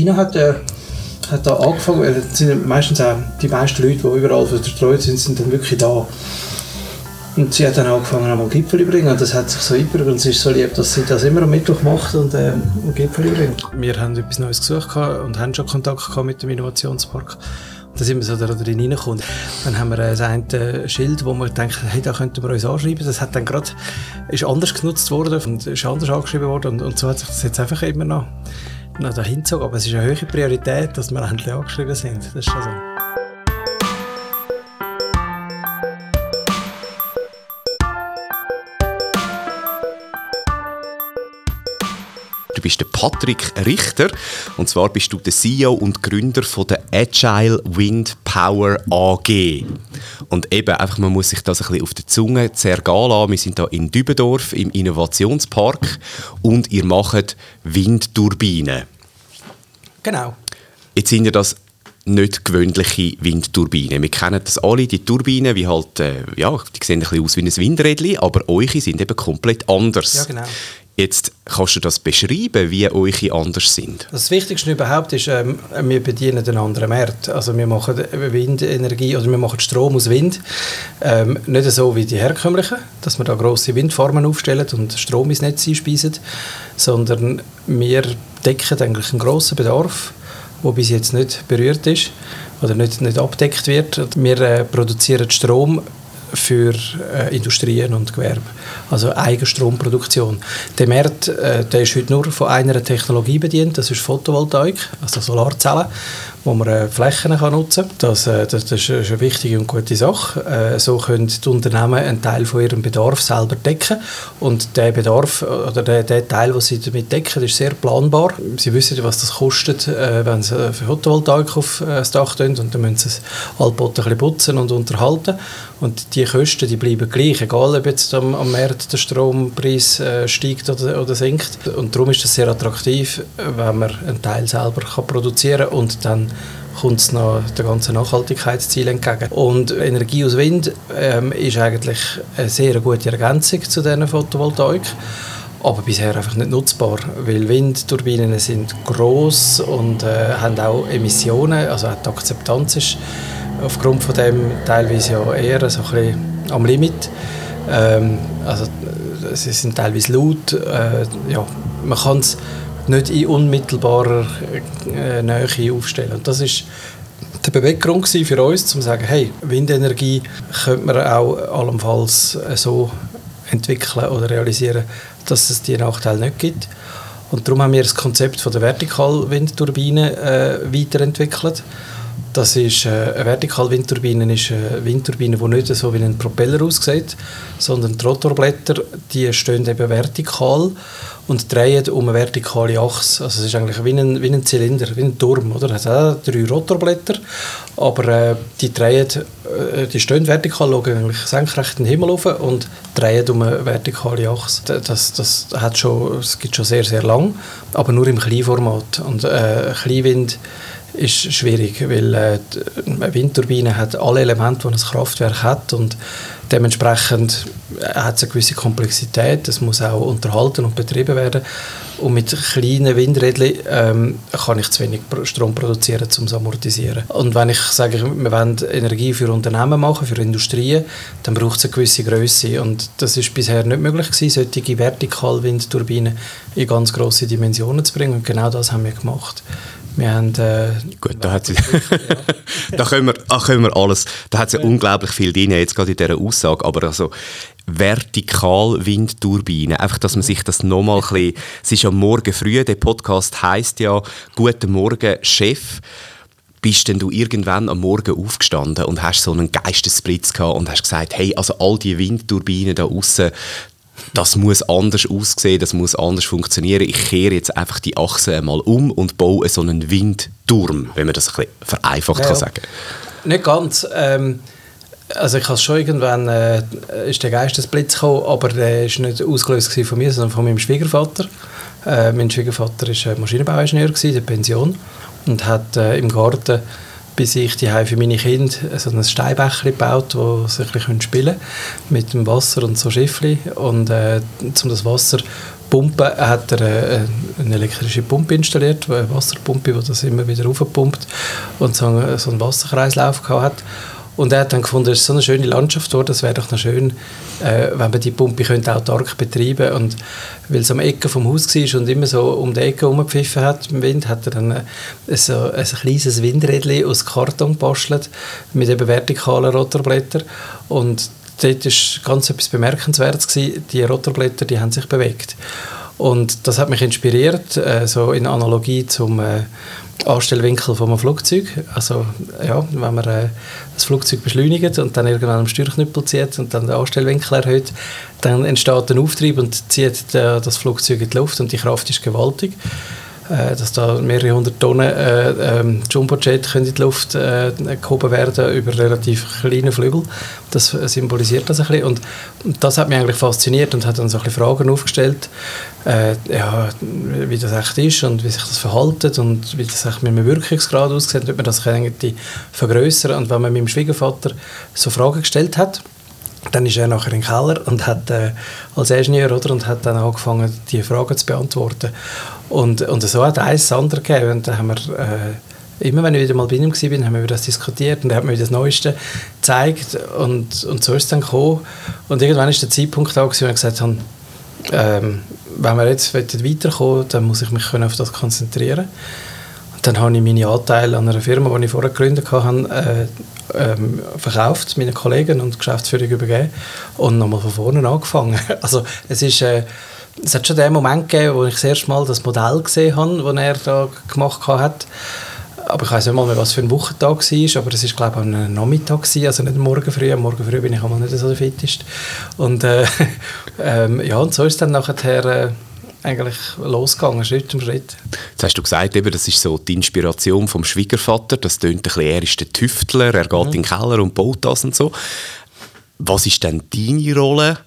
China hat er hat da angefangen, weil sind meistens auch die meisten Leute, die überall verstreut sind, sind dann wirklich da. Und sie hat dann angefangen, einmal Gipfel bringen und das hat sich so eingebürgert und es ist so lieb, dass sie das immer am Mittwoch macht und äh, Gipfel bringt. Wir haben etwas Neues gesucht und haben schon Kontakt gehabt mit dem Innovationspark. Da sind wir so da drin reingekommen. Dann haben wir äh, ein Schild, wo wir denken, hey, da könnten wir uns anschreiben. Das hat dann gerade, ist anders genutzt worden und ist anders angeschrieben worden und, und so hat sich das jetzt einfach immer noch, noch dahin gezogen. Aber es ist eine höhere Priorität, dass wir endlich angeschrieben sind. Das ist schon so. Du bist der Patrick Richter und zwar bist du der CEO und Gründer von der Agile Wind Power AG. Und eben einfach, man muss sich das ein bisschen auf der Zunge zergehen lassen. Wir sind hier in Dübendorf im Innovationspark und ihr macht Windturbinen. Genau. Jetzt sind ja das nicht gewöhnliche Windturbinen. Wir kennen das alle, die Turbinen, wie halt, äh, ja, die sehen ein bisschen aus wie ein Windrädchen, aber eure sind eben komplett anders. Ja, genau. Jetzt kannst du das beschreiben, wie eure anders sind? Das Wichtigste überhaupt ist, ähm, wir bedienen einen anderen Markt. Also wir machen Windenergie oder wir machen Strom aus Wind. Ähm, nicht so wie die herkömmlichen, dass wir da grosse Windfarmen aufstellen und Strom ins Netz einspeisen, sondern wir decken eigentlich einen grossen Bedarf, der bis jetzt nicht berührt ist oder nicht, nicht abdeckt wird. Wir äh, produzieren Strom für äh, Industrien und Gewerbe. Also Eigenstromproduktion. Der Markt äh, der ist heute nur von einer Technologie bedient, das ist Photovoltaik, also Solarzellen wo man äh, Flächen kann nutzen kann. Das, äh, das, das, ist eine wichtige und gute Sache. Äh, so können die Unternehmen einen Teil von ihrem Bedarf selber decken und der Bedarf oder der, der Teil, den sie damit decken, ist sehr planbar. Sie wissen, was das kostet, wenn sie für Photovoltaik auf das Dach tun und dann müssen sie es allbot ein putzen und unterhalten und die Kosten die bleiben gleich, egal ob jetzt am, am Markt der Strompreis steigt oder, oder sinkt. Und darum ist es sehr attraktiv, wenn man einen Teil selber kann produzieren und dann kommt es noch den ganzen Nachhaltigkeitszielen entgegen. Und Energie aus Wind ähm, ist eigentlich eine sehr gute Ergänzung zu diesen Photovoltaik aber bisher einfach nicht nutzbar, weil Windturbinen sind groß und äh, haben auch Emissionen, also auch die Akzeptanz ist aufgrund von dem teilweise ja eher so ein bisschen am Limit. Ähm, also sie sind teilweise laut, äh, ja, man kann es nicht in unmittelbarer äh, Nähe aufstellen. Und das ist der Beweggrund für uns, um zu sagen, hey, Windenergie könnte man auch allenfalls äh, so entwickeln oder realisieren, dass es die Nachteile nicht gibt. Und darum haben wir das Konzept von der Vertikalwindturbine äh, weiterentwickelt. Das ist äh, eine Vertikalwindturbine, ist eine Windturbine, die nicht so wie ein Propeller aussieht, sondern die Rotorblätter, die stehen eben vertikal und drehen um eine vertikale Achse. Also es ist eigentlich wie ein, wie ein Zylinder, wie ein Turm. Oder? Es hat drei Rotorblätter, aber äh, die, drehen, äh, die stehen vertikal, schauen eigentlich senkrecht in den Himmel rauf und drehen um eine vertikale Achse. Das, das, hat schon, das gibt schon sehr, sehr lang, aber nur im Kleinformat. Und äh, Kleinwind ist schwierig, weil äh, eine Windturbine hat alle Elemente, die ein Kraftwerk hat und dementsprechend hat es eine gewisse Komplexität, es muss auch unterhalten und betrieben werden und mit kleinen Windrädern ähm, kann ich zu wenig Strom produzieren, um es amortisieren. Und wenn ich sage, wir wollen Energie für Unternehmen machen, für Industrien, dann braucht es eine gewisse Größe und das ist bisher nicht möglich gewesen, solche Vertikalwindturbinen in ganz grosse Dimensionen zu bringen und genau das haben wir gemacht. Wir haben, äh, Gut, da, hat sie, da, können wir, da können wir alles, da hat es ja. unglaublich viel drin, jetzt gerade in dieser Aussage, aber also Vertikalwindturbinen, einfach, dass man sich das nochmal ein bisschen, es ist ja morgen früh, der Podcast heisst ja «Guten Morgen, Chef» bist denn du irgendwann am Morgen aufgestanden und hast so einen Geistesblitz gehabt und hast gesagt, hey, also all die Windturbinen da außen, das muss anders aussehen, das muss anders funktionieren. Ich kehre jetzt einfach die Achse einmal um und baue so einen Windturm, wenn man das ein bisschen vereinfacht ja, kann sagen. Nicht ganz. Ähm, also ich habe schon irgendwann äh, ist der Geistesblitz gekommen, aber der ist nicht ausgelöst von mir, sondern von meinem Schwiegervater. Äh, mein Schwiegervater war Maschinenbauingenieur in der Pension und hat äh, im Garten bis ich die für meine Kinder so ein Steinbecher gebaut, wo sie ein bisschen spielen können mit dem Wasser und so Schiffli und äh, um das Wasser Pumpe hat er äh, eine elektrische Pumpe installiert, eine Wasserpumpe, die das immer wieder aufpumpt und so, so einen Wasserkreislauf hat. Und er hat dann gefunden, es ist so eine schöne Landschaft dort, es wäre doch noch schön, äh, wenn man die Pumpe könnte autark betreiben und weil es am Ecke vom Haus war und immer so um die Ecke herumgepfiffen hat im Wind, hat er dann äh, so ein kleines Windrädchen aus Karton gebastelt mit eben vertikalen Rotorblättern und dort war ganz etwas Bemerkenswertes. Gewesen. Die Rotorblätter die haben sich bewegt. Und das hat mich inspiriert, äh, so in Analogie zum äh, Anstellwinkel von einem Flugzeug. Also ja, wenn man äh, das Flugzeug beschleunigt und dann irgendwann am Steuerknüppel zieht und dann den Anstellwinkel erhöht, dann entsteht ein Auftrieb und zieht äh, das Flugzeug in die Luft und die Kraft ist gewaltig. Äh, dass da mehrere hundert Tonnen äh, ähm, Jumbojet in die Luft äh, gehoben werden über relativ kleine Flügel. Das symbolisiert das ein bisschen. Und, und, das hat mich eigentlich fasziniert und hat dann so ein bisschen Fragen aufgestellt, äh, ja, wie das echt ist und wie sich das verhaltet und wie das echt mit einem Wirkungsgrad aussieht, ob man das irgendwie vergrößern Und wenn man meinem Schwiegervater so Fragen gestellt hat, dann ist er nachher in den Keller und hat äh, als Ingenieur oder, und hat dann angefangen, die Fragen zu beantworten. Und, und so hat eins das andere gegeben. Und dann haben wir, äh, immer wenn ich wieder mal bei ihm war, haben wir über das diskutiert und er hat mir das Neueste gezeigt. Und, und so ist es dann gekommen. Und irgendwann ist der Zeitpunkt da, wo ich gesagt habe, ähm, wenn wir jetzt weiterkommen dann muss ich mich auf das konzentrieren. Und dann habe ich meine Anteile an einer Firma, die ich vorher gegründet habe, äh, ähm, verkauft, meinen Kollegen und Geschäftsführung übergeben und nochmal von vorne angefangen. Also es ist... Äh, es hat schon den Moment gegeben, wo ich das erste Mal das Modell gesehen habe, das er da gemacht hat. Aber ich weiß nicht mal mehr, was für ein Wochentag war, aber es war, glaube ich, ein Nachmittag, also nicht morgen früh. Am Morgen früh bin ich einmal nicht so der fittest. Und, äh, ähm, ja, und so ist es dann nachher äh, eigentlich losgegangen, Schritt um Schritt. Jetzt hast du gesagt, eben, das ist so die Inspiration vom Schwiegervater. Das tönt ein bisschen, er ist der Tüftler, er geht mhm. in den Keller und baut das und so. Was ist denn deine Rolle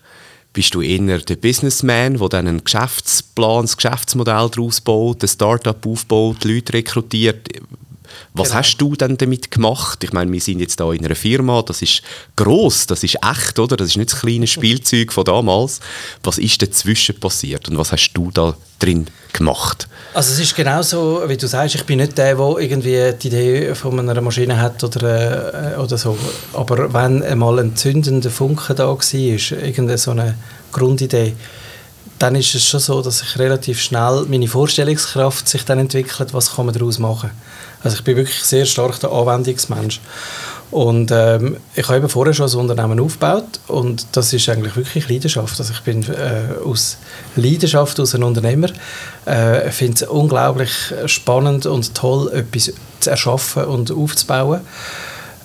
bist du eher der Businessman, der dann einen Geschäftsplan, ein Geschäftsmodell daraus baut, ein Startup aufbaut, Leute rekrutiert? Was genau. hast du denn damit gemacht? Ich meine, wir sind jetzt da in einer Firma, das ist groß, das ist echt, oder? Das ist nicht das kleine Spielzeug von damals. Was ist dazwischen passiert und was hast du da drin gemacht? Also es ist genau so, wie du sagst, ich bin nicht der, der irgendwie die Idee von einer Maschine hat oder, äh, oder so. Aber wenn einmal ein zündender Funke da war, irgendeine so eine Grundidee, dann ist es schon so, dass ich relativ schnell meine Vorstellungskraft sich dann entwickelt, was kann man daraus machen. Also ich bin wirklich sehr stark der Anwendungsmensch. Und ähm, ich habe eben vorher schon ein Unternehmen aufgebaut und das ist eigentlich wirklich Leidenschaft. Also ich bin äh, aus Leidenschaft aus ein Unternehmer. Äh, ich finde es unglaublich spannend und toll, etwas zu erschaffen und aufzubauen.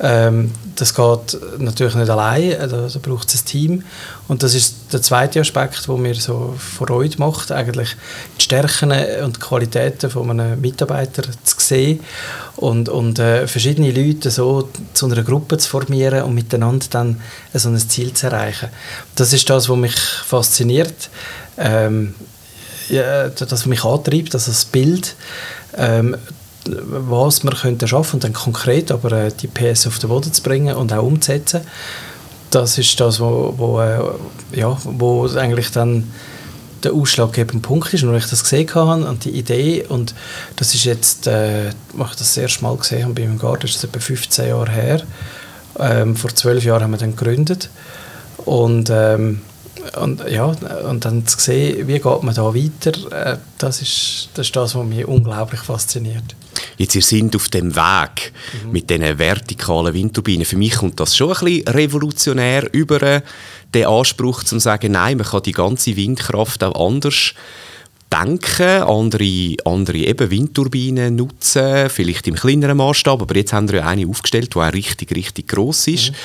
Ähm, das geht natürlich nicht allein, da, da braucht es ein Team. Und das ist der zweite Aspekt, der mir so Freude macht, eigentlich die Stärken und Qualitäten von einem Mitarbeiter zu sehen und, und äh, verschiedene Leute so zu einer Gruppe zu formieren und miteinander dann so ein Ziel zu erreichen. Das ist das, was mich fasziniert, ähm, ja, das, was mich antreibt, also das Bild. Ähm, was man könnte schaffen und dann konkret aber äh, die PS auf den Boden zu bringen und auch umzusetzen. Das ist das, wo, wo, äh, ja, wo eigentlich dann der ausschlaggebende Punkt ist, und ich das gesehen habe und die Idee und das ist jetzt, äh, als ich das, das erste Mal gesehen habe bei meinem Garten, das ist etwa 15 Jahre her. Ähm, vor zwölf Jahren haben wir dann gegründet und ähm, und, ja, und dann zu sehen, wie geht man da weiter, äh, das, ist, das ist das, was mich unglaublich fasziniert. Jetzt, ihr seid auf dem Weg mhm. mit diesen vertikalen Windturbinen. Für mich kommt das schon ein bisschen revolutionär über äh, den Anspruch, zu sagen, nein, man kann die ganze Windkraft auch anders denken, andere, andere eben Windturbinen nutzen, vielleicht im kleineren Maßstab, aber jetzt haben wir ja eine aufgestellt, die auch richtig, richtig gross ist. Mhm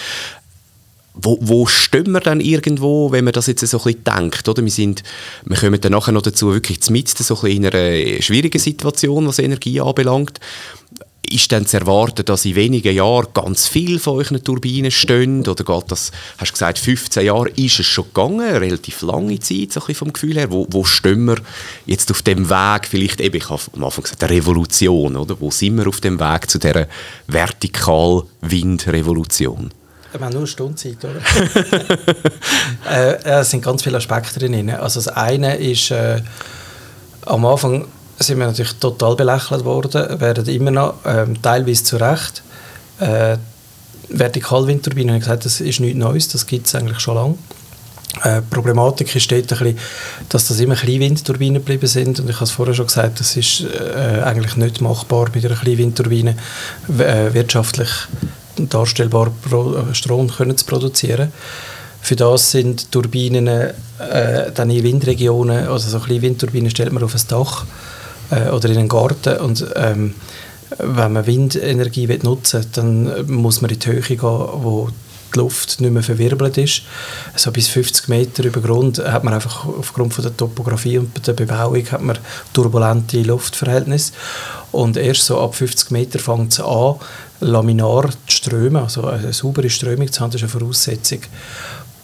wo, wo stehen wir dann irgendwo, wenn man das jetzt so ein bisschen denkt? Oder? Wir, sind, wir kommen dann nachher noch dazu, wirklich mit so ein in einer schwierigen Situation, was Energie anbelangt. Ist dann zu erwarten, dass in wenigen Jahren ganz viele von euren Turbinen stehen? Oder geht das, hast du gesagt, 15 Jahre ist es schon gegangen, eine relativ lange Zeit, so ein bisschen vom Gefühl her. Wo, wo stehen wir jetzt auf dem Weg, vielleicht eben, ich habe am Anfang gesagt, der Revolution, oder? Wo sind wir auf dem Weg zu dieser Vertikal-Wind-Revolution? Wir haben nur eine Stunde Zeit, oder? äh, es sind ganz viele Aspekte drin. Also das eine ist, äh, am Anfang sind wir natürlich total belächelt worden, werden immer noch, ähm, teilweise zu Recht. Äh, Vertikalwindturbinen, ich gesagt, das ist nichts Neues, das gibt es eigentlich schon lange. Äh, Problematik ist dort bisschen, dass das immer Kleinwindturbinen geblieben sind und ich habe es vorher schon gesagt, das ist äh, eigentlich nicht machbar mit einer Kleinwindturbine äh, wirtschaftlich darstellbar äh, Strom können zu produzieren. Für das sind Turbinen äh, dann in Windregionen, also so kleine Windturbinen stellt man auf ein Dach äh, oder in einen Garten und ähm, wenn man Windenergie nutzen will, dann muss man in die Höhe gehen, wo die Luft nicht mehr verwirbelt ist. So bis 50 Meter über Grund hat man einfach aufgrund von der Topografie und der Bebauung hat man turbulente Luftverhältnisse. Und erst so ab 50 Meter fängt es an, laminar zu strömen, also eine saubere Strömung zu haben, ist eine Voraussetzung.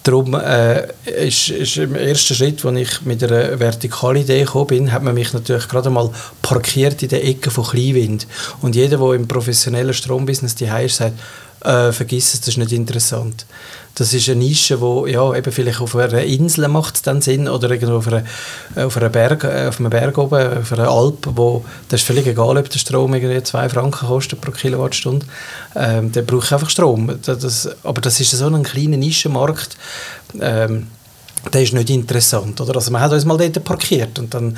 Darum äh, ist, ist im ersten Schritt, als ich mit einer vertikalen Idee gekommen bin, hat man mich natürlich gerade mal parkiert in der Ecke von Kleinwind. Und jeder, der im professionellen Strombusiness die ist, sagt, äh, vergiss es, das ist nicht interessant. Das ist eine Nische, wo ja, eben vielleicht auf einer Insel macht dann Sinn oder irgendwo auf, einer, auf, einer Berg, äh, auf einem Berg oben, auf einer Alp, wo das ist völlig egal, ob der Strom irgendwie 2 Franken kostet pro Kilowattstunde. Ähm, der braucht einfach Strom. Das, aber das ist so ein kleiner Nischenmarkt, ähm, der ist nicht interessant. Oder? Also man hat uns mal dort parkiert und dann haben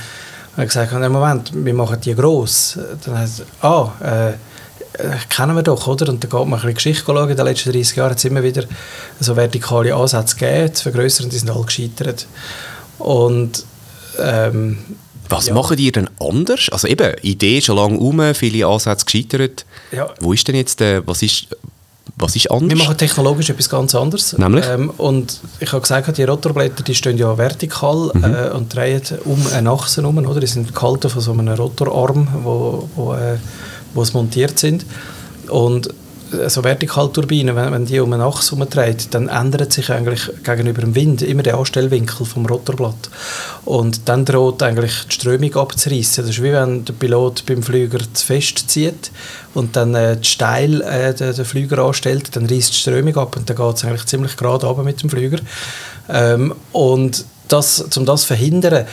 wir gesagt, Moment, wir machen die gross. Dann heißt ah, äh, äh, kennen wir doch, oder? Und da geht man ein bisschen Geschichte schauen. In den letzten 30 Jahren hat es immer wieder so vertikale Ansätze gegeben, zu vergrößern, die sind alle gescheitert. Und ähm, was ja. machen die denn anders? Also eben, Idee schon lange um, viele Ansätze gescheitert. Ja. Wo ist denn jetzt der, was ist, was ist anders? Wir machen technologisch etwas ganz anderes. Nämlich? Ähm, und ich habe gesagt, die Rotorblätter die stehen ja vertikal mhm. äh, und drehen um eine Achse herum. Oder? Die sind gehalten von so einem Rotorarm, wo, wo äh, wo es montiert sind. Und so Vertikalturbinen, wenn, wenn die um eine Achse herumdreht, dann ändert sich eigentlich gegenüber dem Wind immer der Anstellwinkel vom Rotorblatt. Und dann droht eigentlich die Strömung abzureißen. Das ist wie wenn der Pilot beim Flüger zu fest zieht und dann äh, steil äh, den, den, Flüger anstellt, dann reißt die Strömung ab und dann geht es eigentlich ziemlich gerade runter mit dem Flüger. Ähm, und das, um das zu verhindern,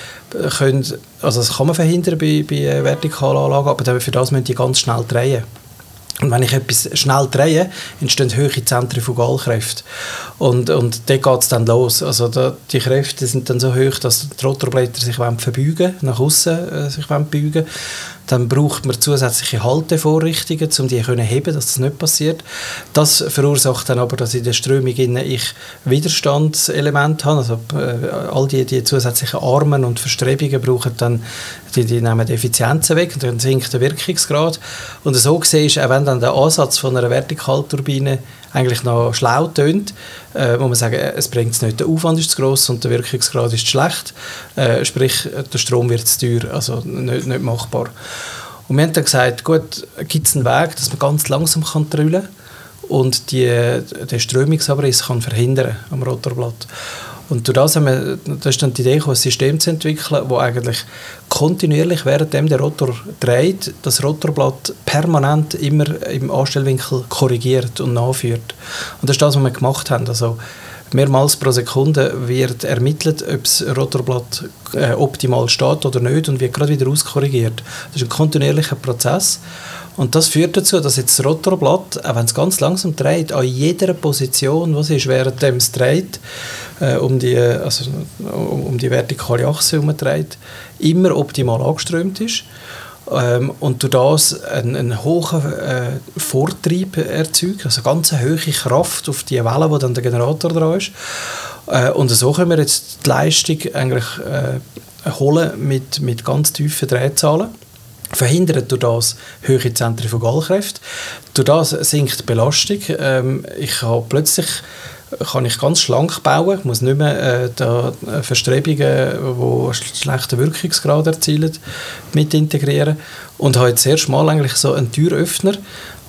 können, also das kann man verhindern bei, bei äh, Vertikalanlagen, aber für das müssen die ganz schnell drehen. Und wenn ich etwas schnell drehe, entstehen hohe Zentrifugalkräfte. Und, und dort geht es dann los. Also da, die Kräfte sind dann so hoch, dass die Rotorblätter sich verbeugen nach außen äh, sich beugen dann braucht man zusätzliche Haltevorrichtungen, um die zu heben, dass das nicht passiert. Das verursacht dann aber, dass in der Strömung ich Widerstandselemente habe. Also äh, all die, die zusätzlichen Armen und Verstrebungen brauchen dann, die, die nehmen die Effizienzen weg und dann sinkt der Wirkungsgrad. Und so gesehen ist, auch wenn dann der Ansatz von einer Vertikalturbine eigentlich noch schlau tönt, äh, muss man sagen, es bringt es nicht. Der Aufwand ist zu groß und der Wirkungsgrad ist zu schlecht. Äh, sprich, der Strom wird zu teuer, also nicht, nicht machbar. Und wir haben dann gesagt, gut, gibt es einen Weg, dass man ganz langsam kann trüllen kann und die, den Strömungsabriss kann verhindern am Rotorblatt. Und durch das, haben wir, das ist dann die Idee, ein System zu entwickeln, das eigentlich kontinuierlich, während der Rotor dreht, das Rotorblatt permanent immer im Anstellwinkel korrigiert und nachführt. Und das ist das, was wir gemacht haben. Also mehrmals pro Sekunde wird ermittelt, ob das Rotorblatt äh, optimal steht oder nicht und wird gerade wieder auskorrigiert. Das ist ein kontinuierlicher Prozess. Und das führt dazu, dass jetzt das Rotorblatt, auch wenn es ganz langsam dreht, an jeder Position, was ist, während es dreht, äh, um, die, also, um, um die vertikale Achse herum dreht, immer optimal angeströmt ist. Ähm, und durch das einen, einen hohen äh, Vortrieb erzeugt, also ganz eine hohe Kraft auf die Welle, wo dann der Generator dran ist. Äh, und so können wir jetzt die Leistung eigentlich äh, holen mit, mit ganz tiefen Drehzahlen verhindert durch das höhere Zentrifugalkräfte. Durch das sinkt die Belastung. Ähm, ich habe plötzlich kann ich ganz schlank bauen. Ich muss nicht mehr äh, da äh, Verstrebungen, die schlechten Wirkungsgrad erzielen, mit integrieren. Und habe jetzt erst mal eigentlich so einen Türöffner,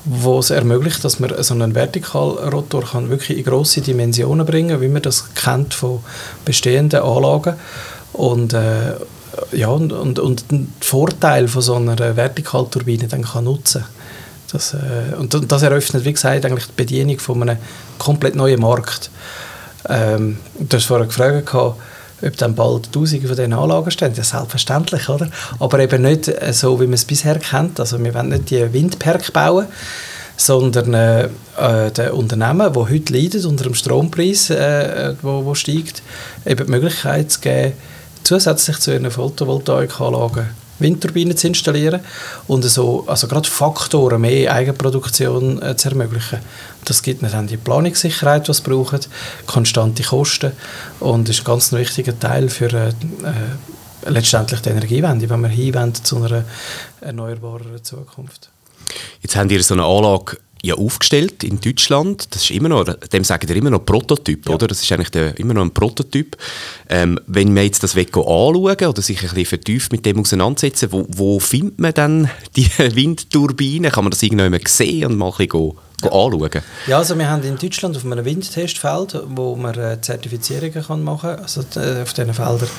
wo es ermöglicht, dass man so einen Vertikalrotor kann wirklich in grosse Dimensionen bringen, kann, wie man das kennt von bestehenden Anlagen. Und, äh, ja, und, und, und den Vorteil von so einer Vertikalturbine dann kann nutzen Das, äh, und das eröffnet, wie gesagt, eigentlich die Bedienung von einem komplett neuen Markt. Ähm, du hast vorher gefragt, ob dann bald Tausende von diesen Anlagen stehen. Ja, selbstverständlich, oder? Aber eben nicht äh, so, wie man es bisher kennt. Also wir wollen nicht die Windpark bauen, sondern äh, äh, den Unternehmen, die heute leiden unter dem Strompreis, äh, wo, wo steigt, eben die Möglichkeit zu geben, zusätzlich zu ihren Photovoltaikanlagen Windturbinen zu installieren und so, also gerade Faktoren mehr Eigenproduktion äh, zu ermöglichen. Das gibt dann die Planungssicherheit, die es braucht, konstante Kosten und ist ein ganz wichtiger Teil für äh, äh, letztendlich die Energiewende, wenn wir hinwenden zu einer erneuerbaren Zukunft. Jetzt haben ihr so eine Anlage ja aufgestellt in Deutschland. Das ist immer noch, dem sagen wir immer noch Prototyp, ja. oder? Das ist eigentlich der, immer noch ein Prototyp. Ähm, wenn wir jetzt das anschauen oder sich ein bisschen vertieft mit dem auseinandersetzen, wo, wo findet man dann die Windturbinen? Kann man das irgendwann sehen und mal ein bisschen anschauen? Ja, also wir haben in Deutschland auf einem Windtestfeld, wo man äh, Zertifizierungen kann machen kann. Also äh, auf diesen Feldern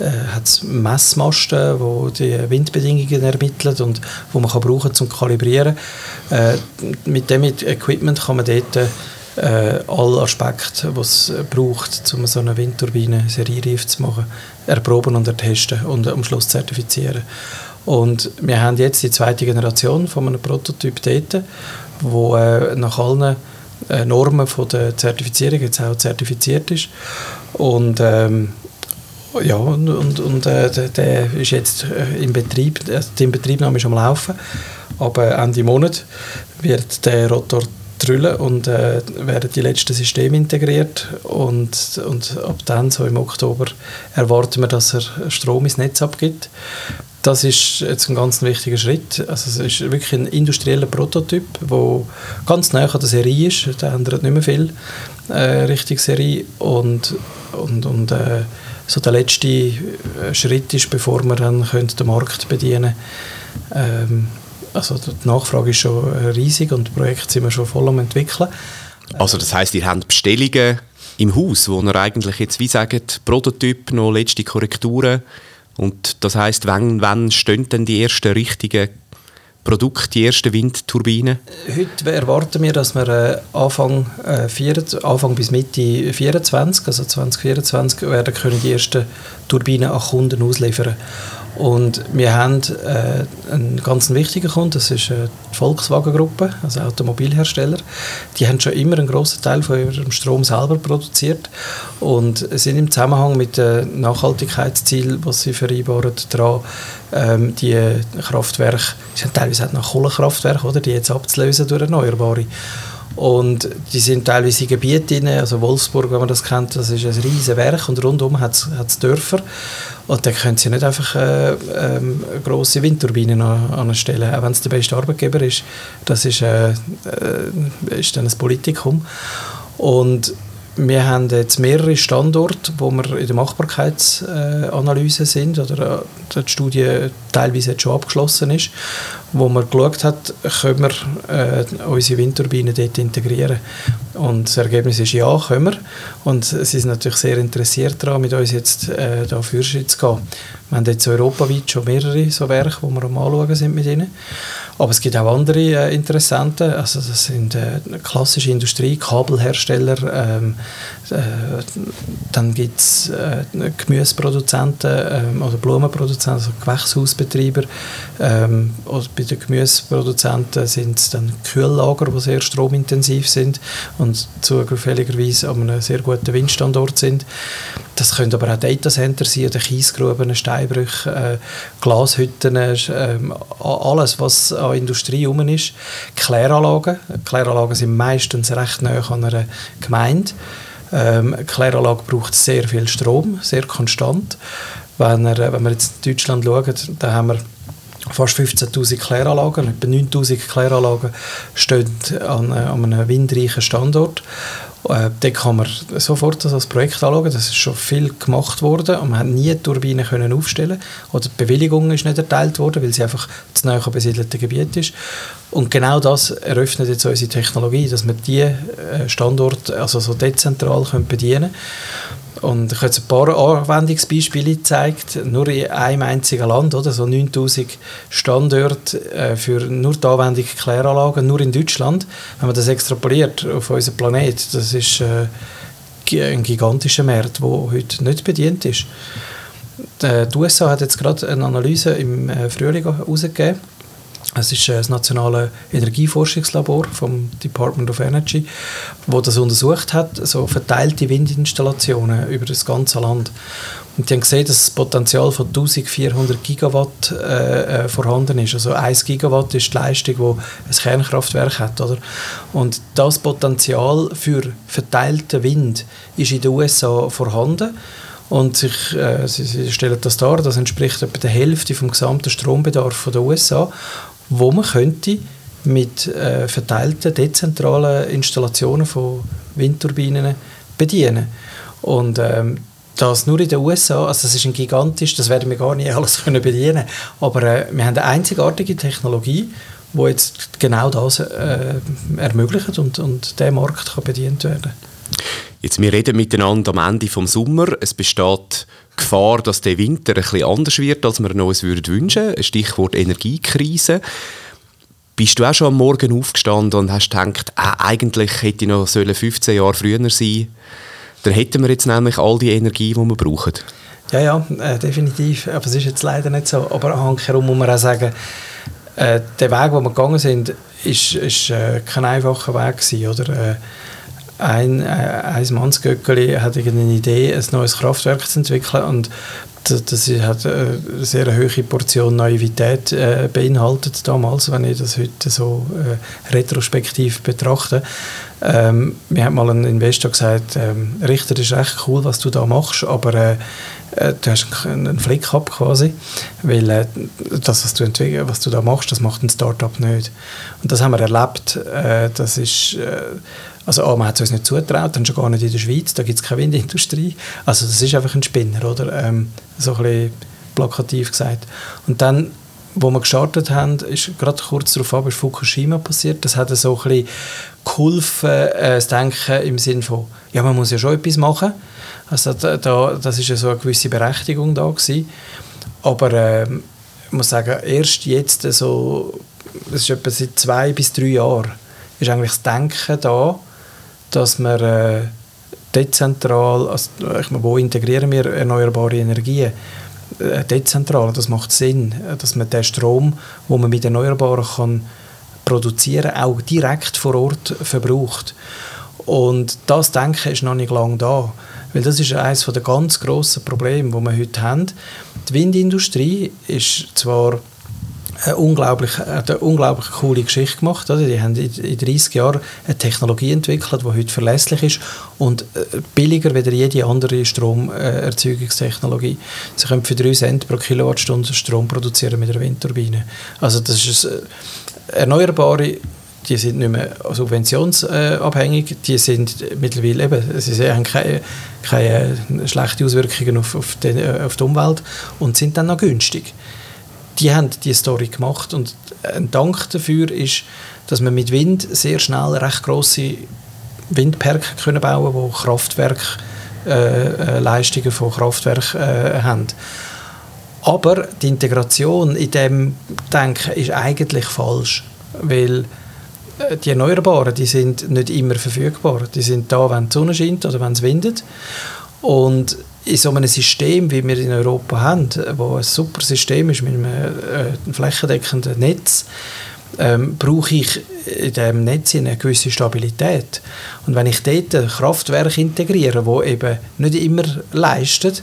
äh, hat es Messmasten, die die Windbedingungen ermitteln und wo man kann brauchen zum Kalibrieren. Äh, mit dem Equipment kann man dort äh, alle Aspekte, die es braucht, um so eine Windturbine seriereif zu machen, erproben und ertesten und am Schluss zertifizieren. Und wir haben jetzt die zweite Generation von einem Prototyp dort, wo äh, nach allen äh, Normen von der Zertifizierung jetzt auch zertifiziert ist. Und ähm, ja, und, und, und äh, der, der, ist jetzt äh, im Betrieb, also die Inbetriebnahme ist am Laufen, aber Ende Monat wird der Rotor drüllen und äh, werden die letzten Systeme integriert und, und ab dann, so im Oktober, erwarten wir, dass er Strom ins Netz abgibt das ist jetzt ein ganz wichtiger Schritt. Also es ist wirklich ein industrieller Prototyp, der ganz nah an der Serie ist. Der ändert nicht mehr viel äh, Richtung Serie. Und, und, und äh, so der letzte äh, Schritt ist, bevor wir dann den Markt bedienen können. Ähm, also die Nachfrage ist schon riesig und das Projekt sind wir schon voll am entwickeln. Also das heißt, ihr habt Bestellungen im Haus, wo ihr eigentlich jetzt, wie sagt, Prototyp, noch letzte Korrekturen und das heißt, wann, wann stehen denn die ersten richtigen Produkte, die ersten Windturbinen? Heute erwarten wir, dass wir äh, Anfang, äh, 4, Anfang bis Mitte 24, also 2024, werden können die ersten Turbinen an Kunden ausliefern und wir haben äh, einen ganz wichtigen Kunden, das ist äh, die Volkswagen-Gruppe, also Automobilhersteller. Die haben schon immer einen grossen Teil von ihrem Strom selber produziert und sind im Zusammenhang mit den Nachhaltigkeitszielen, was sie vereinbaren, daran, ähm, die Kraftwerke, sind teilweise auch noch Kohlekraftwerke, oder, die jetzt abzulösen durch Erneuerbare. Und die sind teilweise in Gebieten, also Wolfsburg, wenn man das kennt, das ist ein riesiges Werk und rundum hat es Dörfer. Und dann können sie nicht einfach äh, ähm, grosse Windturbinen an, anstellen, auch wenn es der beste Arbeitgeber ist. Das ist, äh, äh, ist dann ein Politikum. Und wir haben jetzt mehrere Standorte, wo wir in der Machbarkeitsanalyse sind oder äh, die Studie teilweise jetzt schon abgeschlossen ist, wo man geschaut hat, können wir äh, unsere Windturbinen dort integrieren. Und das Ergebnis ist ja, können wir. Und sie sind natürlich sehr interessiert daran, mit uns jetzt äh, da Fürschritt zu gehen. Wir haben jetzt europaweit schon mehrere so Werke, wo wir am Anschauen sind mit ihnen. Aber es gibt auch andere äh, Interessenten, also das sind äh, klassische Industrie, Kabelhersteller, ähm, äh, dann gibt es äh, Gemüseproduzenten ähm, oder Blumenproduzenten, also Gewächshausbetreiber. Ähm, oder bei den Gemüseproduzenten sind es dann Kühllager, die sehr stromintensiv sind und zufälligerweise an einem sehr guten Windstandort sind. Das können aber auch Datacenter sein, oder Kiesgruben, Steinbrüche, äh, Glashütten, äh, alles, was an Industrie herum ist. Kläranlagen. Kläranlagen sind meistens recht nah an einer Gemeinde. Ähm, eine Kläranlage braucht sehr viel Strom, sehr konstant. Wenn, er, wenn wir jetzt in Deutschland schauen, dann haben wir fast 15'000 Kläranlagen, etwa 9'000 Kläranlagen stehen an, an einem windreichen Standort. Äh, da kann man sofort das als Projekt anschauen. Das ist schon viel gemacht worden und man hat nie Turbinen können aufstellen oder die Bewilligung ist nicht erteilt worden, weil sie einfach zu nahe am besiedelten Gebiet ist. Und genau das eröffnet jetzt unsere Technologie, dass wir diese äh, Standorte also so dezentral können bedienen können. Und ich habe jetzt ein paar Anwendungsbeispiele gezeigt, nur in einem einzigen Land, oder? so 9000 Standorte äh, für nur die Anwendung Kläranlagen, nur in Deutschland. Wenn man das extrapoliert auf unseren Planet, das ist äh, ein gigantischer Markt, der heute nicht bedient ist. Die USA hat jetzt gerade eine Analyse im äh, Frühling herausgegeben. Es ist äh, das nationale Energieforschungslabor vom Department of Energy, wo das untersucht hat, so verteilte Windinstallationen über das ganze Land. Und die haben gesehen, dass das Potenzial von 1400 Gigawatt äh, äh, vorhanden ist. Also 1 Gigawatt ist die Leistung, die ein Kernkraftwerk hat. Oder? Und das Potenzial für verteilten Wind ist in den USA vorhanden. Und sich, äh, sie, sie, stellen das dar, das entspricht etwa der Hälfte vom gesamten Strombedarf der USA, wo man könnte mit äh, verteilten, dezentralen Installationen von Windturbinen bedienen. Und ähm, das nur in den USA, also das ist ein gigantisch, das werden wir gar nicht alles können bedienen, aber äh, wir haben eine einzigartige Technologie, die jetzt genau das äh, ermöglicht und, und der Markt kann bedient werden. Jetzt, wir reden miteinander am Ende des Sommer. Es besteht Gefahr, dass der Winter bisschen anders wird, als wir uns wünschen würden. Stichwort Energiekrise. Bist du auch schon am Morgen aufgestanden und hast gedacht, äh, eigentlich hätte ich noch 15 Jahre früher sein sollen? Dann hätten wir jetzt nämlich all die Energie, die wir brauchen. Ja, ja, äh, definitiv. Aber es ist jetzt leider nicht so. Aber herum muss man auch sagen, äh, der Weg, den wir gegangen sind, ist äh, kein einfacher Weg gewesen, oder? Äh, ein, äh, ein Mannsgöckeli hat eine Idee, ein neues Kraftwerk zu entwickeln und das hat eine sehr hohe Portion Naivität äh, beinhaltet damals, wenn ich das heute so äh, retrospektiv betrachte. Ähm, mir hat mal ein Investor gesagt, ähm, Richter, das ist echt cool, was du da machst, aber äh, äh du hast einen Flick ab quasi, weil äh, das, was du, was du da machst, das macht ein Startup nicht. Und das haben wir erlebt. Äh, das ist äh, also A, man hat es uns nicht zugetraut, dann schon gar nicht in der Schweiz, da gibt es keine Windindustrie. Also das ist einfach ein Spinner, oder? Ähm, so ein bisschen plakativ gesagt. Und dann, wo wir gestartet haben, ist gerade kurz darauf ab, ist Fukushima passiert. Das hat so ein geholfen, äh, das Denken im Sinne von, ja, man muss ja schon etwas machen. Also da, da das ist ja so eine gewisse Berechtigung da gewesen. Aber äh, ich muss sagen, erst jetzt so, das ist etwa seit zwei bis drei Jahren, ist eigentlich das Denken da, dass wir äh, dezentral, also, ich meine, wo integrieren wir erneuerbare Energien? Äh, dezentral, das macht Sinn, dass man den Strom, wo man mit Erneuerbaren kann produzieren auch direkt vor Ort verbraucht. Und das Denken ist noch nicht lange da. Weil das ist eines der ganz grossen Probleme, die wir heute haben. Die Windindustrie ist zwar eine unglaublich, eine unglaublich coole Geschichte gemacht. Oder? Die haben in 30 Jahren eine Technologie entwickelt, die heute verlässlich ist und äh, billiger als jede andere Stromerzeugungstechnologie. Sie können für 3 Cent pro Kilowattstunde Strom produzieren mit einer Windturbine. Also das ist äh, Erneuerbare die sind nicht mehr subventionsabhängig, die sind mittlerweile eben, sie haben keine, keine schlechten Auswirkungen auf, auf, die, auf die Umwelt und sind dann noch günstig die haben die Story gemacht und ein Dank dafür ist, dass man mit Wind sehr schnell recht große Windparks können bauen, wo Kraftwerk äh, äh, Leistungen von Kraftwerken äh, haben. Aber die Integration in dem Denken ist eigentlich falsch, weil äh, die Erneuerbaren, die sind nicht immer verfügbar. Die sind da, wenn die Sonne scheint oder wenn es windet. Und in so einem System, wie wir in Europa haben, wo ein super System ist mit einem äh, flächendeckenden Netz, ähm, brauche ich in diesem Netz eine gewisse Stabilität. Und wenn ich dort ein Kraftwerk integriere, das eben nicht immer leistet,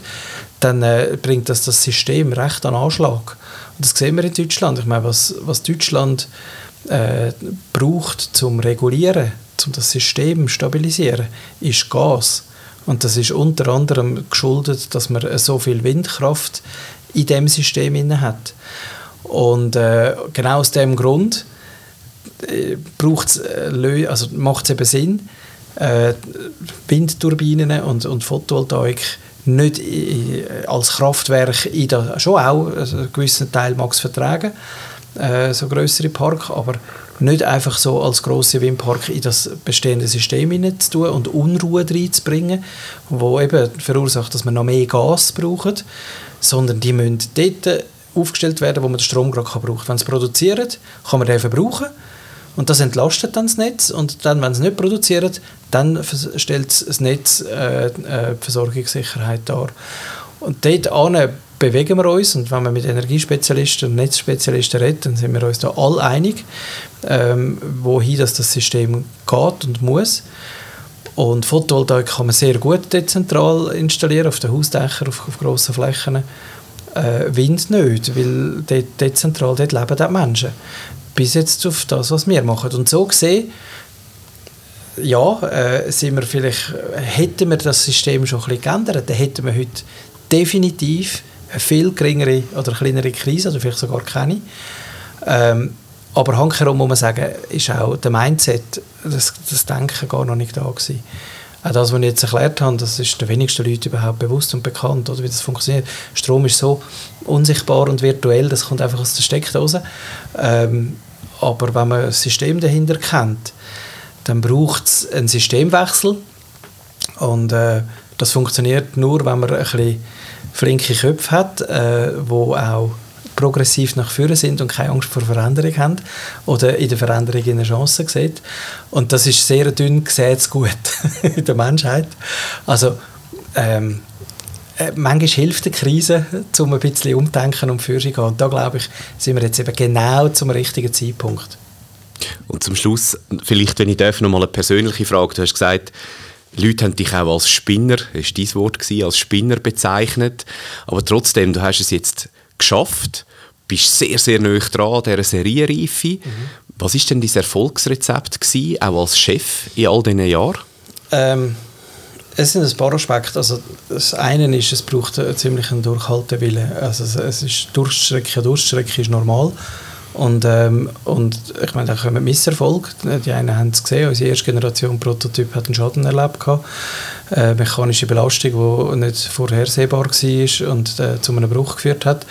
dann äh, bringt das das System recht an Anschlag. Und das sehen wir in Deutschland. Ich meine, was, was Deutschland äh, braucht zum Regulieren, um das System zu stabilisieren, ist Gas. Und das ist unter anderem geschuldet, dass man so viel Windkraft in dem System hat. Und äh, genau aus dem Grund äh, äh, also macht es eben Sinn, äh, Windturbinen und, und Photovoltaik nicht als Kraftwerk in der, schon auch also einen gewissen Teil mag vertragen, äh, so größere Park, aber nicht einfach so als große Windpark in das bestehende System zu tun und Unruhe reinzubringen, wo eben verursacht, dass man noch mehr Gas braucht, sondern die müssen dort aufgestellt werden, wo man den Strom gerade braucht. Wenn es produziert, kann man den verbrauchen und das entlastet dann das Netz und dann, wenn es nicht produziert, dann stellt das Netz äh, äh, Versorgungssicherheit dar. Und dort bewegen wir uns und wenn man mit Energiespezialisten und Netzspezialisten redet, dann sind wir uns da alle einig, ähm, wohin das, das System geht und muss. Und Photovoltaik kann man sehr gut dezentral installieren, auf den Hausdächern, auf, auf grossen Flächen. Äh, Wind nicht, weil dort, dezentral dort leben die Menschen. Bis jetzt auf das, was wir machen. Und so gesehen, ja, äh, sind wir vielleicht, hätten wir das System schon ein bisschen geändert, dann hätten wir heute definitiv eine viel geringere oder kleinere Krise, oder vielleicht sogar keine. Ähm, aber handherum muss man sagen, ist auch der Mindset, das, das Denken gar noch nicht da gewesen. Auch das, was ich jetzt erklärt habe, das ist den wenigsten Leuten überhaupt bewusst und bekannt, oder wie das funktioniert. Strom ist so unsichtbar und virtuell, das kommt einfach aus der Steckdose. Ähm, aber wenn man das System dahinter kennt, dann braucht es einen Systemwechsel und äh, das funktioniert nur, wenn man ein bisschen flinke Köpfe hat, äh, wo auch progressiv nach vorne sind und keine Angst vor Veränderung haben oder in der Veränderung eine Chance sieht. Und das ist sehr dünn gesät gut in der Menschheit. Also ähm, äh, manchmal hilft die Krise, um ein bisschen umdenken und sich gehen. Und da glaube ich, sind wir jetzt eben genau zum richtigen Zeitpunkt. Und zum Schluss, vielleicht, wenn ich darf, noch mal eine persönliche Frage. Du hast gesagt, Leute haben dich auch als Spinner, das war dein Wort, als Spinner bezeichnet. Aber trotzdem, du hast es jetzt geschafft, bist sehr, sehr nah dran an dieser Serienreife. Mhm. Was war denn dein Erfolgsrezept, gewesen, auch als Chef in all diesen Jahren? Ähm, es sind ein paar Aspekte. Also das eine ist, es braucht einen ziemlichen Durchhaltewillen. Also es ist Durchstrecke, Durchstrecke ist normal. Und, ähm, und ich meine, da kommen Misserfolge. Die einen haben es gesehen, unsere erste Generation Prototyp hat einen Schaden erlebt. Gehabt. Äh, mechanische Belastung, die nicht vorhersehbar war und äh, zu einem Bruch geführt hat.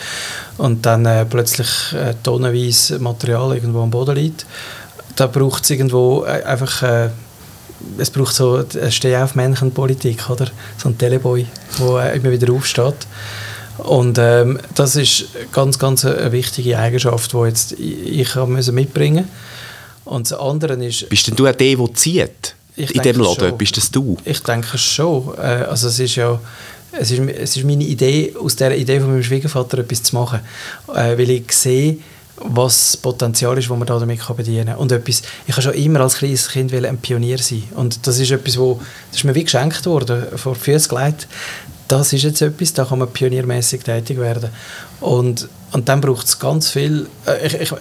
Und dann äh, plötzlich äh, tonnenweise Material irgendwo am Boden liegt. Da braucht es irgendwo äh, einfach äh, es braucht so eine Stehauf-Männchen-Politik, oder? So ein Teleboy, der immer wieder aufsteht. Und ähm, das ist ganz, ganz eine wichtige Eigenschaft, die jetzt ich mitbringen musste. Und das andere ist... Bist denn du auch der, der zieht? in dem Laden? Schon. Bist das du? Ich denke schon. Äh, also es ist ja... Es ist, es ist meine Idee, aus dieser Idee von meinem Schwiegervater etwas zu machen. Äh, weil ich sehe, was das Potenzial ist, das man damit bedienen kann. Und etwas, ich habe schon immer als kleines Kind ein Pionier sein. Und das ist etwas, wo, das ist mir wie geschenkt worden, vor Füßen gelegt das ist jetzt etwas, da kann man pioniermäßig tätig werden. Und, und dann braucht es ganz viel, äh, ich, ich,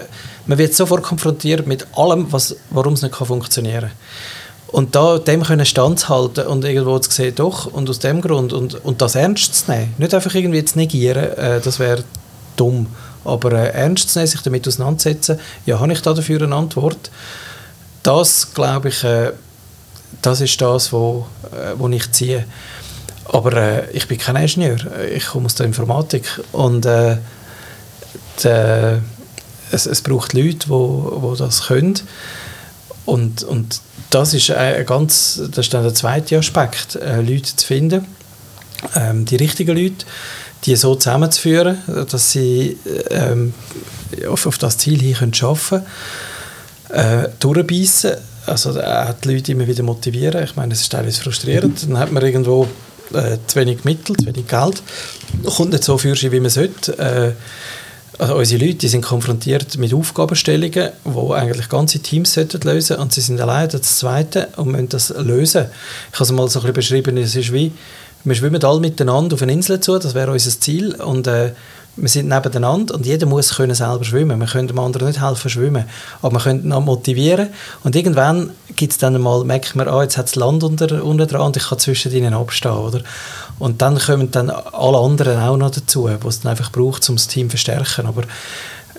man wird sofort konfrontiert mit allem, warum es nicht kann funktionieren kann. Und da dem können standhalten und irgendwo zu sehen, doch, und aus dem Grund, und, und das ernst zu nehmen, nicht einfach irgendwie zu negieren, äh, das wäre dumm, aber äh, ernst zu nehmen, sich damit auseinandersetzen, ja, habe ich da dafür eine Antwort? Das, glaube ich, äh, das ist das, wo, äh, wo ich ziehe. Aber äh, ich bin kein Ingenieur, ich komme aus der Informatik und äh, de, es, es braucht Leute, die wo, wo das können und, und das ist ein ganz, das ist dann der zweite Aspekt, äh, Leute zu finden, ähm, die richtigen Leute, die so zusammenzuführen, dass sie ähm, auf, auf das Ziel hin arbeiten können, äh, durchbeissen, also äh, die Leute immer wieder motivieren. Ich meine, es ist teilweise frustrierend. Dann hat man irgendwo äh, zu wenig Mittel, zu wenig Geld. Kommt nicht so für wie man sollte. Äh, also unsere Leute die sind konfrontiert mit Aufgabenstellungen, die eigentlich ganze Teams sollten lösen und sie sind allein das Zweite und müssen das lösen. Ich habe es mal so ein bisschen beschrieben, es ist wie, wir schwimmen alle miteinander auf eine Insel zu, das wäre unser Ziel und äh, wir sind nebeneinander und jeder muss können selber schwimmen. Wir können dem anderen nicht helfen schwimmen, aber wir können ihn motivieren und irgendwann gibt es dann mal, merkt man, ah, jetzt hat das Land unter, unter dran und ich kann zwischen ihnen abstehen, oder? Und dann kommen dann alle anderen auch noch dazu, die es dann einfach braucht, um das Team zu verstärken, aber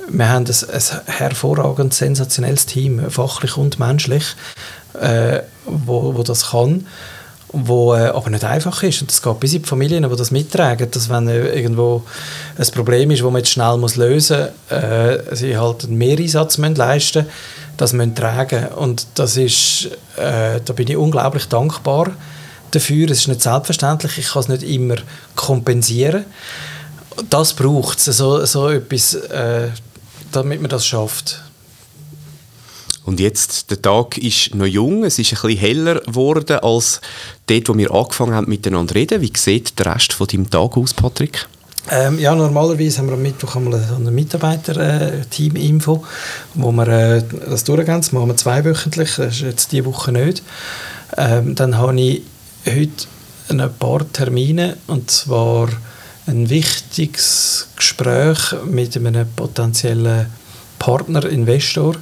wir haben ein, ein hervorragend sensationelles Team, fachlich und menschlich, äh, wo, wo das kann wo äh, aber nicht einfach ist. Und es geht bis in die Familien, die das mittragen, dass wenn äh, irgendwo ein Problem ist, das man jetzt schnell muss lösen muss, äh, sie halt einen Mehreinsatz müssen leisten das müssen tragen Und das ist, äh, da bin ich unglaublich dankbar dafür. Es ist nicht selbstverständlich, ich kann es nicht immer kompensieren. Das braucht es, so, so etwas, äh, damit man das schafft. Und jetzt, der Tag ist noch jung, es ist ein bisschen heller geworden als dort, wo wir angefangen haben miteinander zu reden. Wie sieht der Rest von deinem Tag aus, Patrick? Ähm, ja, normalerweise haben wir am Mittwoch einmal ein Mitarbeiter-Team-Info, äh, wo wir äh, das durchgehen. Das machen wir zweiwöchentlich, das ist jetzt diese Woche nicht. Ähm, dann habe ich heute ein paar Termine, und zwar ein wichtiges Gespräch mit einem potenziellen Partner, Investor.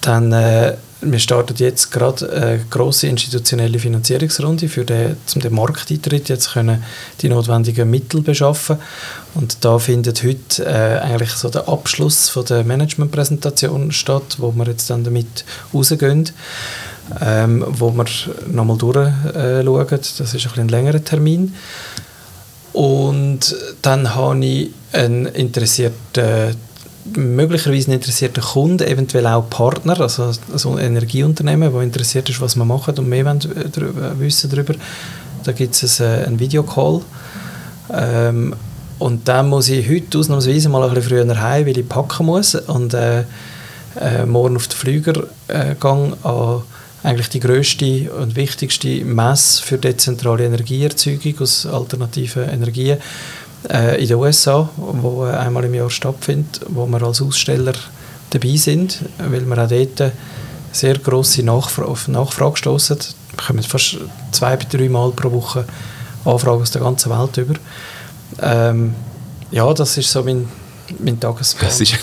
Dann äh, wir starten jetzt gerade eine grosse institutionelle Finanzierungsrunde für den, um den Markteintritt jetzt können die notwendigen Mittel beschaffen und da findet heute äh, eigentlich so der Abschluss von der Managementpräsentation statt, wo wir jetzt dann damit rausgehen, ähm, wo wir nochmal durchschauen. Das ist ein, bisschen ein längerer Termin. Und dann habe ich einen interessierten möglicherweise einen interessierten Kunden, eventuell auch Partner, also so ein Energieunternehmen, das interessiert ist, was wir machen und mehr wollen, äh, wissen darüber. Da gibt es einen, äh, einen Videocall. Ähm, und dann muss ich heute ausnahmsweise mal ein bisschen früher heim, weil ich packen muss und äh, äh, morgen auf den Flüger äh, an eigentlich die größte und wichtigste Messe für dezentrale Energieerzeugung aus alternativen Energien äh, in den USA, wo äh, einmal im Jahr stattfindet, wo wir als Aussteller dabei sind, weil wir auch dort sehr grosse Nachfra auf Nachfrage stoßen. Wir bekommen fast zwei bis drei Mal pro Woche Anfragen aus der ganzen Welt über. Ähm, ja, das ist so mein mein Tagesplan. Ist,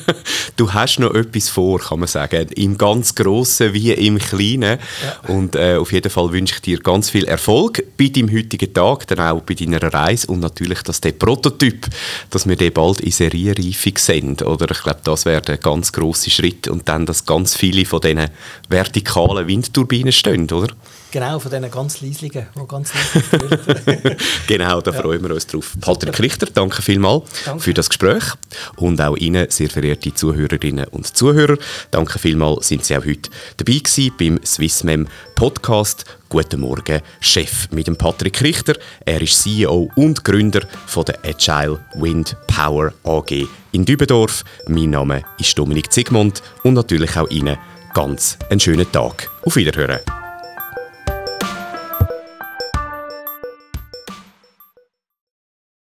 du hast noch etwas vor, kann man sagen. Im ganz Grossen wie im Kleinen. Ja. Und äh, auf jeden Fall wünsche ich dir ganz viel Erfolg bei deinem heutigen Tag, dann auch bei deiner Reise und natürlich, dass der Prototyp, dass wir den bald in Serienreife sehen. Oder ich glaube, das wäre der ganz grosse Schritt und dann, dass ganz viele von diesen vertikalen Windturbinen stehen, oder? Genau, von diesen ganz leislichen, die ganz leislich Genau, da ja. freuen wir uns drauf. Patrick Richter, danke vielmals danke. für das Gespräch und auch Ihnen, sehr verehrte Zuhörerinnen und Zuhörer, danke vielmals, sind Sie auch heute dabei gewesen beim SwissMem Podcast Guten Morgen, Chef mit dem Patrick Richter. Er ist CEO und Gründer von der Agile Wind Power AG in Dübendorf. Mein Name ist Dominik Zigmund und natürlich auch Ihnen ganz einen schönen Tag. Auf Wiederhören.